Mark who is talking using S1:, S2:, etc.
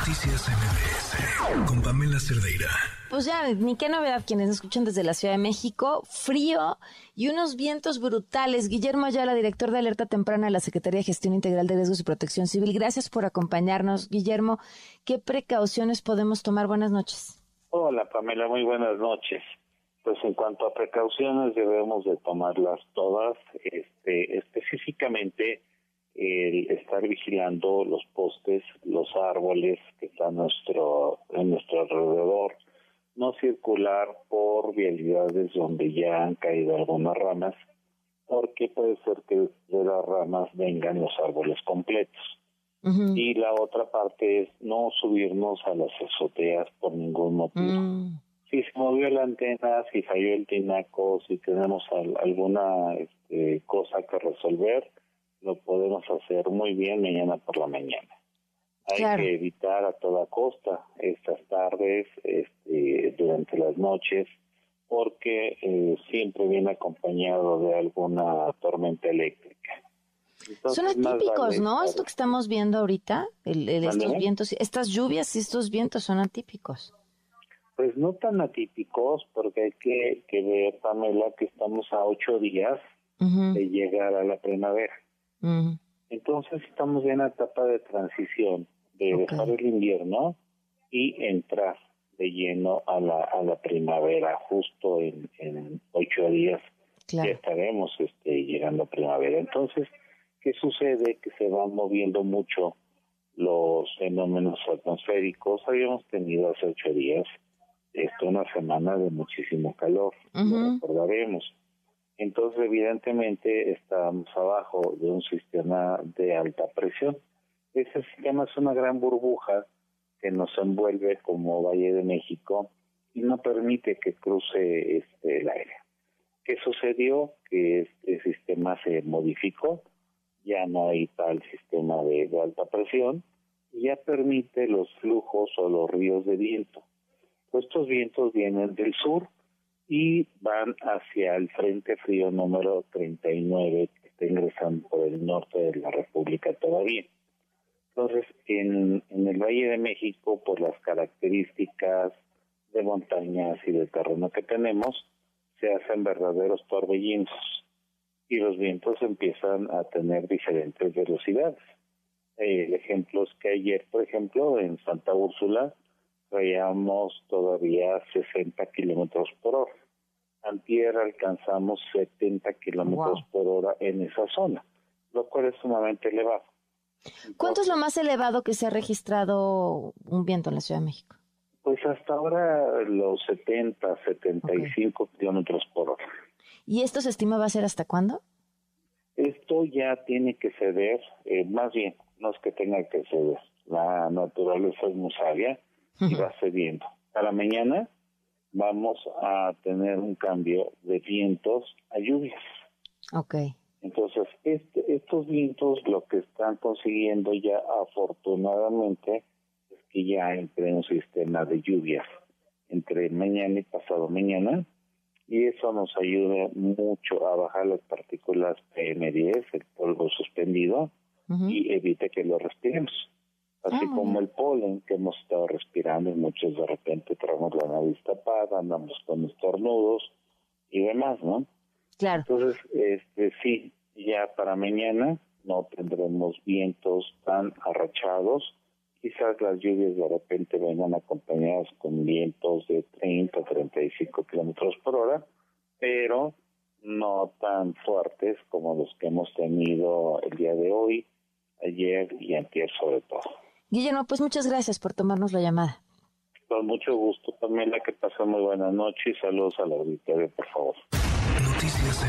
S1: Noticias MBS con Pamela Cerdeira.
S2: Pues ya, ni qué novedad quienes nos escuchan desde la Ciudad de México. Frío y unos vientos brutales. Guillermo Ayala, director de Alerta Temprana de la Secretaría de Gestión Integral de Riesgos y Protección Civil. Gracias por acompañarnos. Guillermo, ¿qué precauciones podemos tomar? Buenas noches.
S3: Hola, Pamela. Muy buenas noches. Pues en cuanto a precauciones debemos de tomarlas todas, este, específicamente el estar vigilando los postes, los árboles que están nuestro, en nuestro alrededor, no circular por vialidades donde ya han caído algunas ramas, porque puede ser que de las ramas vengan los árboles completos. Y la otra parte es no subirnos a las azoteas por ningún motivo. Mm. Si se movió la antena, si falló el tinaco, si tenemos alguna este, cosa que resolver, lo podemos hacer muy bien mañana por la mañana. Hay que evitar a toda costa estas tardes, este, durante las noches, porque eh, siempre viene acompañado de alguna tormenta eléctrica.
S2: Son atípicos, ¿no? Esto que estamos viendo ahorita, el, estos vientos, estas lluvias y estos vientos son atípicos.
S3: Pues no tan atípicos, porque hay que, que ver, Pamela, que estamos a ocho días de llegar a la primavera. Entonces estamos en una etapa de transición, de dejar el invierno y entrar de lleno a la, a la primavera, justo en, en ocho días ya estaremos este, llegando a primavera. Entonces, ¿qué sucede? Que se van moviendo mucho los fenómenos atmosféricos. Habíamos tenido hace ocho días esto una semana de muchísimo calor, lo recordaremos. Entonces, evidentemente, estamos abajo de un sistema de alta presión. Ese sistema es una gran burbuja que nos envuelve como Valle de México y no permite que cruce este, el aire. ¿Qué sucedió? Que este sistema se modificó, ya no hay tal sistema de, de alta presión y ya permite los flujos o los ríos de viento. Estos vientos vienen del sur, y van hacia el Frente Frío número 39 que está ingresando por el norte de la República todavía. Entonces, en, en el Valle de México, por las características de montañas y de terreno que tenemos, se hacen verdaderos torbellinos y los vientos empiezan a tener diferentes velocidades. el ejemplo es que ayer, por ejemplo, en Santa Úrsula, traíamos todavía 60 kilómetros por hora. Antier alcanzamos 70 kilómetros por hora en esa zona, lo cual es sumamente elevado.
S2: ¿Cuánto es lo más elevado que se ha registrado un viento en la Ciudad de México?
S3: Pues hasta ahora los 70, 75 kilómetros por hora.
S2: ¿Y esto se estima va a ser hasta cuándo?
S3: Esto ya tiene que ceder, eh, más bien, no es que tenga que ceder, la naturaleza es muy sabia y va cediendo. A la mañana vamos a tener un cambio de vientos a lluvias.
S2: Ok.
S3: Entonces, este, estos vientos lo que están consiguiendo ya afortunadamente es que ya entre un sistema de lluvias entre mañana y pasado mañana y eso nos ayuda mucho a bajar las partículas PM10, el polvo suspendido, y evite que lo respiremos así ah, como el polen que hemos estado respirando y muchos de repente traemos la nariz tapada, andamos con estornudos y demás, ¿no?
S2: Claro.
S3: Entonces, este sí, ya para mañana no tendremos vientos tan arrachados, quizás las lluvias de repente vengan acompañadas con vientos de 30 o 35 kilómetros por hora, pero no tan fuertes como los que hemos tenido el día de hoy, ayer y antier sobre todo.
S2: Guillermo, pues muchas gracias por tomarnos la llamada.
S3: Con mucho gusto, Pamela, que pasó muy buena noche y saludos a la auditoría, por favor. Noticias